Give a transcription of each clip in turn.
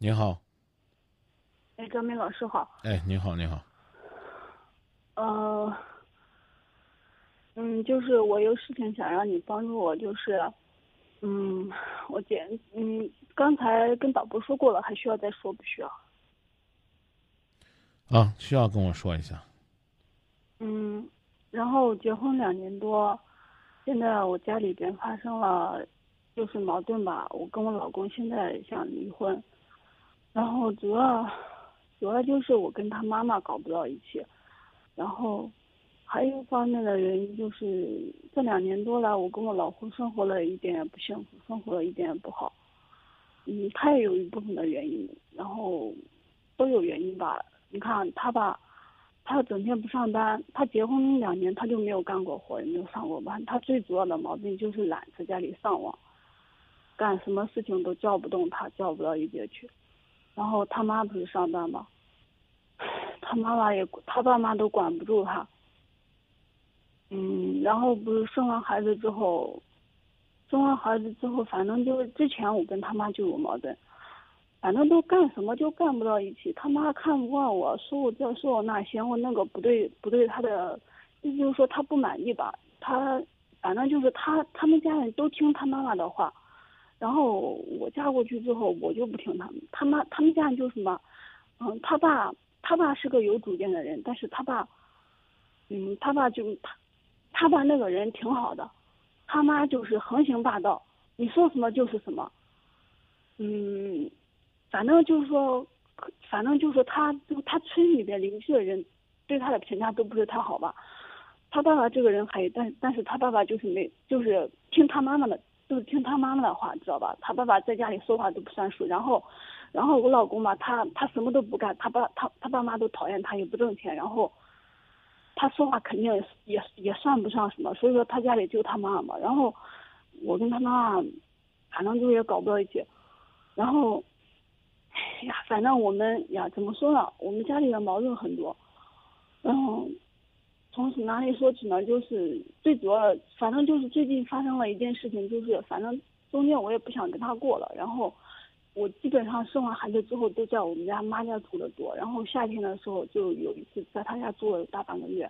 您好，哎，张明老师好。哎，您好，您好。呃，嗯，就是我有事情想让你帮助我，就是，嗯，我姐，嗯，刚才跟导播说过了，还需要再说不需要？啊，需要跟我说一下。嗯，然后结婚两年多，现在我家里边发生了就是矛盾吧，我跟我老公现在想离婚，然后主要主要就是我跟他妈妈搞不到一起，然后还有一方面的原因就是这两年多来，我跟我老公生活了一点也不幸福，生活了一点也不好，嗯，他也有一部分的原因，然后都有原因吧。你看他吧，他整天不上班，他结婚两年他就没有干过活，也没有上过班。他最主要的毛病就是懒，在家里上网，干什么事情都叫不动他，叫不到一边去。然后他妈不是上班吗？他妈妈也，他爸妈都管不住他。嗯，然后不是生完孩子之后，生完孩子之后，反正就是之前我跟他妈就有矛盾。反正都干什么就干不到一起，他妈看不惯我，说我这说我那嫌我那个不对不对他的，意思就是说他不满意吧。他反正就是他他们家人都听他妈妈的话，然后我嫁过去之后我就不听他们，他妈他们家人就什么，嗯，他爸他爸是个有主见的人，但是他爸，嗯，他爸就他他爸那个人挺好的，他妈就是横行霸道，你说什么就是什么，嗯。反正就是说，反正就是说，他就他村里边邻居的人对他的评价都不是太好吧。他爸爸这个人还，但但是他爸爸就是没，就是听他妈妈的，就是听他妈妈的话，知道吧？他爸爸在家里说话都不算数。然后，然后我老公吧，他他什么都不干，他爸他他爸妈都讨厌他，也不挣钱。然后，他说话肯定也也算不上什么。所以说他家里就他妈妈。然后，我跟他妈，反正就是也搞不到一起。然后。哎呀，反正我们呀，怎么说呢？我们家里的矛盾很多，然后从哪里说起呢？就是最主要的，反正就是最近发生了一件事情，就是反正中间我也不想跟他过了。然后我基本上生完孩子之后都在我们家妈家住的多。然后夏天的时候就有一次在他家住了大半个月，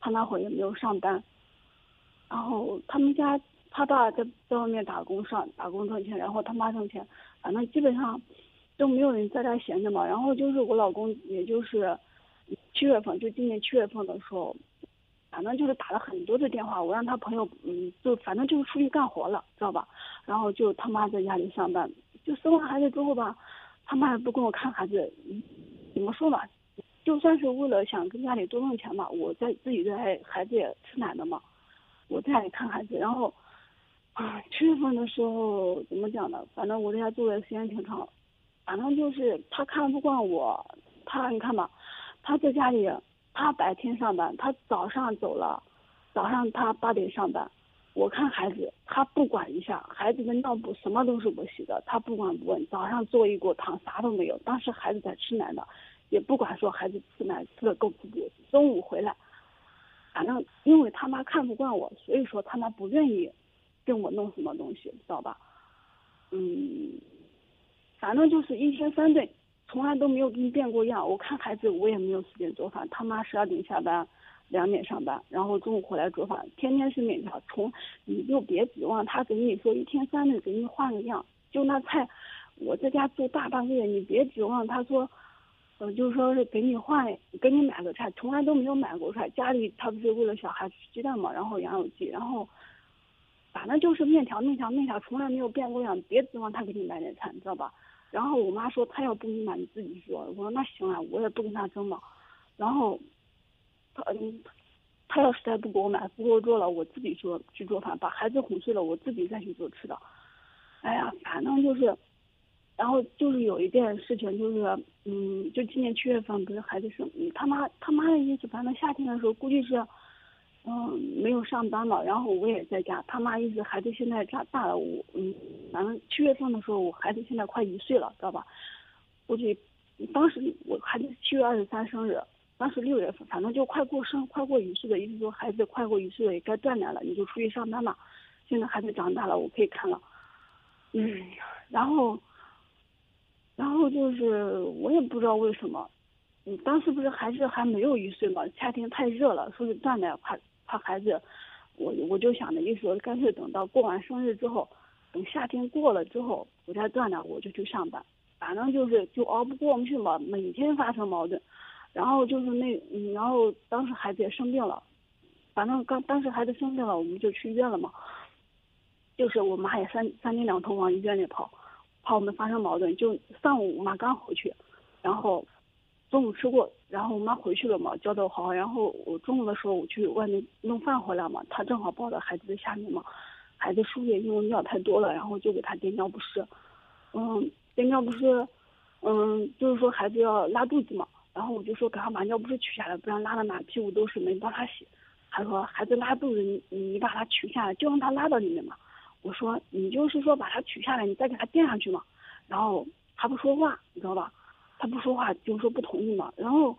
他那会儿也没有上班。然后他们家他爸在在外面打工上打工挣钱，然后他妈挣钱，反正基本上。都没有人在家闲着嘛，然后就是我老公，也就是七月份，就今年七月份的时候，反正就是打了很多的电话，我让他朋友，嗯，就反正就是出去干活了，知道吧？然后就他妈在家里上班，就生完孩子之后吧，他妈也不跟我看孩子，怎么说吧，就算是为了想跟家里多挣钱嘛，我在自己在孩子也吃奶的嘛，我在家里看孩子，然后啊，七月份的时候怎么讲呢？反正我在家住的时间挺长。反正就是他看不惯我，他你看吧，他在家里，他白天上班，他早上走了，早上他八点上班，我看孩子，他不管一下，孩子的尿布什么都是我洗的，他不管不问，早上做一锅汤啥都没有，当时孩子在吃奶呢，也不管说孩子吃奶吃的够不够，中午回来，反正因为他妈看不惯我，所以说他妈不愿意跟我弄什么东西，知道吧？嗯。反正就是一天三顿，从来都没有给你变过样。我看孩子，我也没有时间做饭。他妈十二点下班，两点上班，然后中午回来做饭，天天是面条。从你就别指望他给你说一天三顿给你换个样。就那菜，我在家住大半个月，你别指望他说，呃，就是说是给你换，给你买个菜，从来都没有买过菜。家里他不是为了小孩吃鸡蛋嘛，然后养有鸡，然后，反正就是面条面条面条，从来没有变过样。别指望他给你买点菜，你知道吧？然后我妈说她要不给你买你自己做，我说那行啊，我也不跟他争了。然后，他嗯，他要实在不给我买，不给我做了，我自己做去做饭，把孩子哄睡了，我自己再去做吃的。哎呀，反正就是，然后就是有一件事情，就是嗯，就今年七月份不是孩子生，他妈他妈的意思，反正夏天的时候估计是。嗯，没有上班了，然后我也在家。他妈意思孩子现在长大了，我嗯，反正七月份的时候，我孩子现在快一岁了，知道吧？估计当时我孩子七月二十三生日，当时六月份，反正就快过生，快过一岁的意思说孩子快过一岁了，也该断奶了，你就出去上班吧。现在孩子长大了，我可以看了。嗯，然后，然后就是我也不知道为什么，嗯，当时不是孩子还没有一岁嘛，夏天太热了，说是断奶怕怕孩子，我我就想着意思，干脆等到过完生日之后，等夏天过了之后，我再断了，我就去上班。反正就是就熬不过去嘛，每天发生矛盾，然后就是那，然后当时孩子也生病了，反正刚当时孩子生病了，我们就去医院了嘛。就是我妈也三三天两头往医院里跑，怕我们发生矛盾。就上午我妈刚回去，然后中午吃过，然后我妈回去了嘛，交代好。然后我中午的时候我去外面弄饭回来嘛，她正好抱在孩子的下面嘛，孩子输液因为尿太多了，然后就给他垫尿不湿，嗯。垫尿不湿，嗯，就是说孩子要拉肚子嘛，然后我就说给他把尿不湿取下来，不然拉的满屁股都是，没帮他洗。他说孩子拉肚子，你你把它取下来，就让他拉到里面嘛。我说你就是说把它取下来，你再给他垫上去嘛。然后他不说话，你知道吧？他不说话，就是说不同意嘛。然后，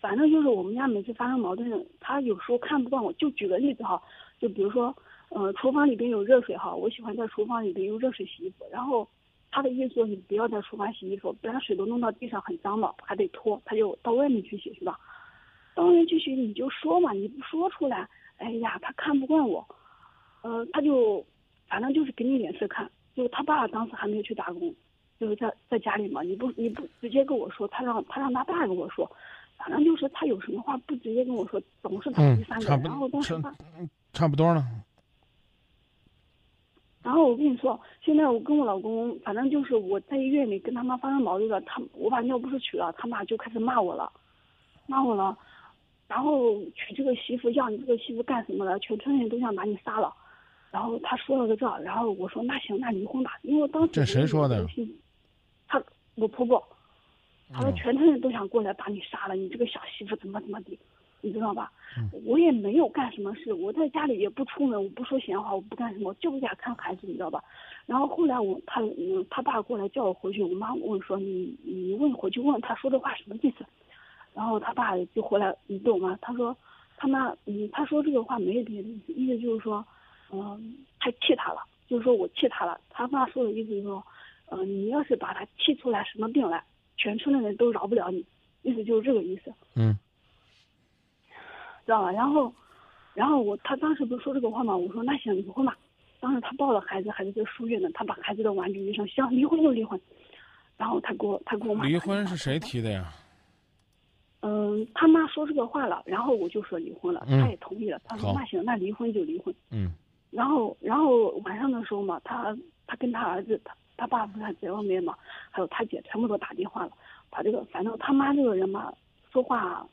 反正就是我们家每次发生矛盾，他有时候看不惯我。就举个例子哈，就比如说，嗯，厨房里边有热水哈，我喜欢在厨房里边用热水洗衣服，然后。他的意思，你不要在厨房洗衣服，不然水都弄到地上很脏了，还得拖。他就到外面去洗，是吧？到外面去洗，你就说嘛，你不说出来，哎呀，他看不惯我，呃，他就反正就是给你脸色看。就他爸当时还没有去打工，就是在在家里嘛。你不你不直接跟我说，他让他让他爸跟我说，反正就是他有什么话不直接跟我说，总是他第三个。然后当时差不多了。然后我跟你说，现在我跟我老公，反正就是我在医院里跟他妈发生矛盾了，他我把尿不湿取了，他妈就开始骂我了，骂我了，然后娶这个媳妇要你这个媳妇干什么了？全村人都想把你杀了，然后他说了个这，然后我说那行那离婚吧，因为当时这谁说的？他我婆婆，他说全村人都想过来把你杀了，你这个小媳妇怎么怎么的。你知道吧？我也没有干什么事，我在家里也不出门，我不说闲话，我不干什么，就在家看孩子，你知道吧？然后后来我他嗯他爸过来叫我回去，我妈问说你你问回去问他说这话什么意思？然后他爸就回来，你懂吗？他说他妈嗯他说这个话没有别的意思，意思就是说嗯他气他了，就是说我气他了。他爸说的意思就是说嗯你要是把他气出来什么病来，全村的人都饶不了你，意思就是这个意思。嗯。知道吧？然后，然后我他当时不是说这个话嘛？我说那行离婚吧。当时他抱了孩子，孩子在输液呢，他把孩子的玩具一上，想离婚就离婚。然后他给我他给我妈。离婚是谁提的呀？嗯，他妈说这个话了，然后我就说离婚了，他也同意了。他说那行，那离婚就离婚。嗯。然后，然后晚上的时候嘛，他他跟他儿子，他他爸不是在外面嘛，还有他姐全部都打电话了，把这个反正他妈这个人嘛，说话。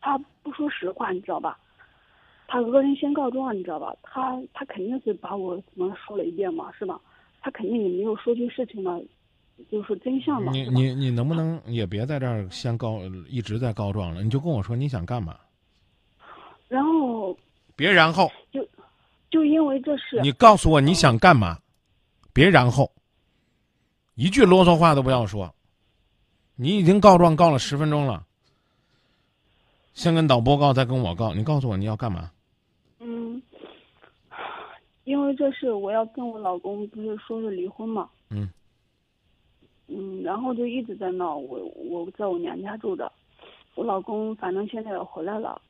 他不说实话，你知道吧？他恶人先告状，你知道吧？他他肯定是把我怎么说了一遍嘛，是吧？他肯定也没有说句事情嘛，就是真相嘛。你你你能不能也别在这儿先告，一直在告状了？你就跟我说你想干嘛？然后别然后就就因为这事，你告诉我你想干嘛？别然后一句啰嗦话都不要说。你已经告状告了十分钟了。先跟导播告，再跟我告。你告诉我你要干嘛？嗯，因为这事我要跟我老公不是说是离婚嘛。嗯。嗯，然后就一直在闹。我我在我娘家住着，我老公反正现在要回来了，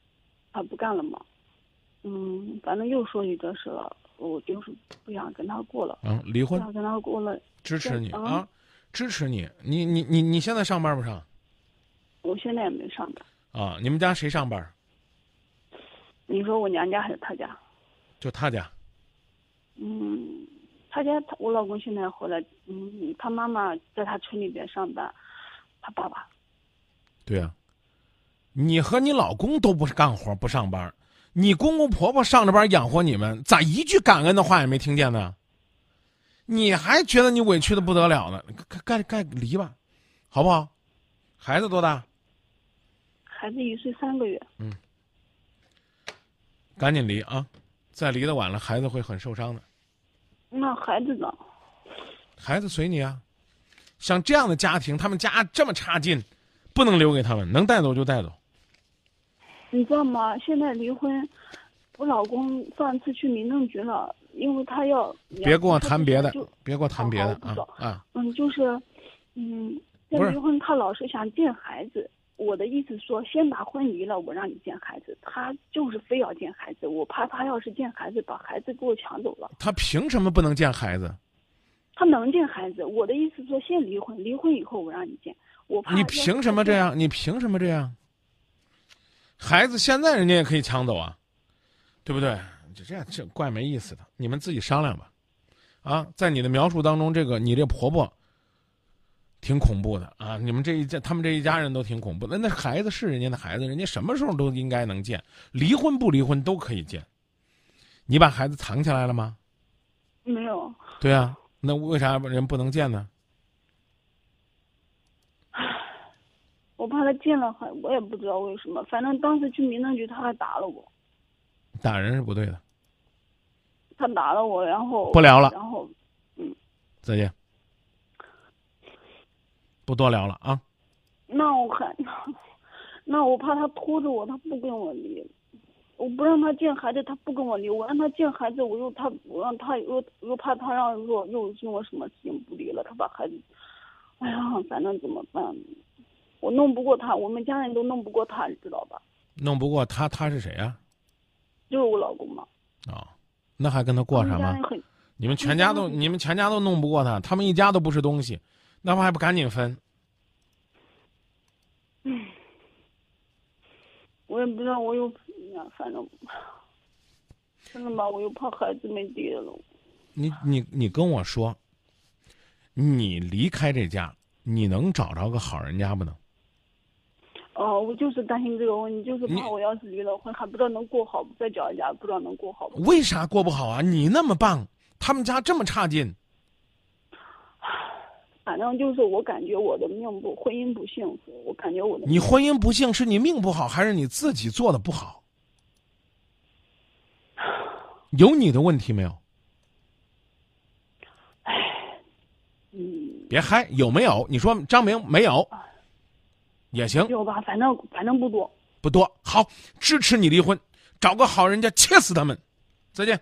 他不干了嘛。嗯，反正又说起这事了，我就是不想跟他过了。嗯，离婚。不想跟他过了。支持你啊！支持你。你你你你现在上班不上？我现在也没上班。啊，你们家谁上班？你说我娘家还是他家？就他家。嗯，他家他我老公现在回来，嗯，他妈妈在他村里边上班，他爸爸。对啊，你和你老公都不是干活不上班，你公公婆婆上着班养活你们，咋一句感恩的话也没听见呢？你还觉得你委屈的不得了呢？该该离吧，好不好？孩子多大？孩子一岁三个月。嗯，赶紧离啊！再离的晚了，孩子会很受伤的。那孩子呢？孩子随你啊。像这样的家庭，他们家这么差劲，不能留给他们，能带走就带走。你知道吗？现在离婚，我老公上次去民政局了，因为他要。别跟我谈别的，别跟我谈别的啊啊！嗯，就是。嗯，这不是离婚他老是想见孩子。我的意思说，先把婚离了，我让你见孩子。他就是非要见孩子，我怕他要是见孩子，把孩子给我抢走了。他凭什么不能见孩子？他能见孩子，我的意思说，先离婚，离婚以后我让你见。我怕你凭什么这样？你凭什么这样？孩子现在人家也可以抢走啊，对不对？这这这怪没意思的，你们自己商量吧。啊，在你的描述当中，这个你这婆婆挺恐怖的啊！你们这一家，他们这一家人都挺恐怖的。那孩子是人家的孩子，人家什么时候都应该能见，离婚不离婚都可以见。你把孩子藏起来了吗？没有，对啊，那为啥人不能见呢？我怕他见了还，我也不知道为什么。反正当时去民政局，他还打了我，打人是不对的。他打了我，然后不聊了然后嗯再见，不多聊了啊。那我还，那我怕他拖着我，他不跟我离。我不让他见孩子，他不跟我离；我让他见孩子，我又他我让他又又怕他让若又因为什么事情不离了，他把孩子，哎呀，反正怎么办？我弄不过他，我们家人都弄不过他，你知道吧？弄不过他，他是谁啊、就是我老公嘛。啊？那还跟他过啥吗我们家人？很你们全家都，你们全家都弄不过他，他们一家都不是东西，那不还不赶紧分？嗯我也不知道，我又呀，反正真的吧，我又怕孩子没爹了。你你你跟我说，你离开这家，你能找着个好人家不能？哦，我就是担心这个问题，就是怕我要是离了婚，还不知道能过好？再找一家，不知道能过好不？为啥过不好啊？你那么棒，他们家这么差劲，反正就是我感觉我的命不婚姻不幸福，我感觉我的你婚姻不幸是你命不好，还是你自己做的不好？有你的问题没有？嗯别嗨，有没有？你说张明没有，也行，六吧，反正反正不多。不多。好，支持你离婚，找个好人家，切死他们。再见。